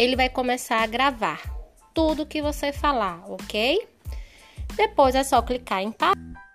ele vai começar a gravar tudo que você falar, ok? Depois é só clicar em parar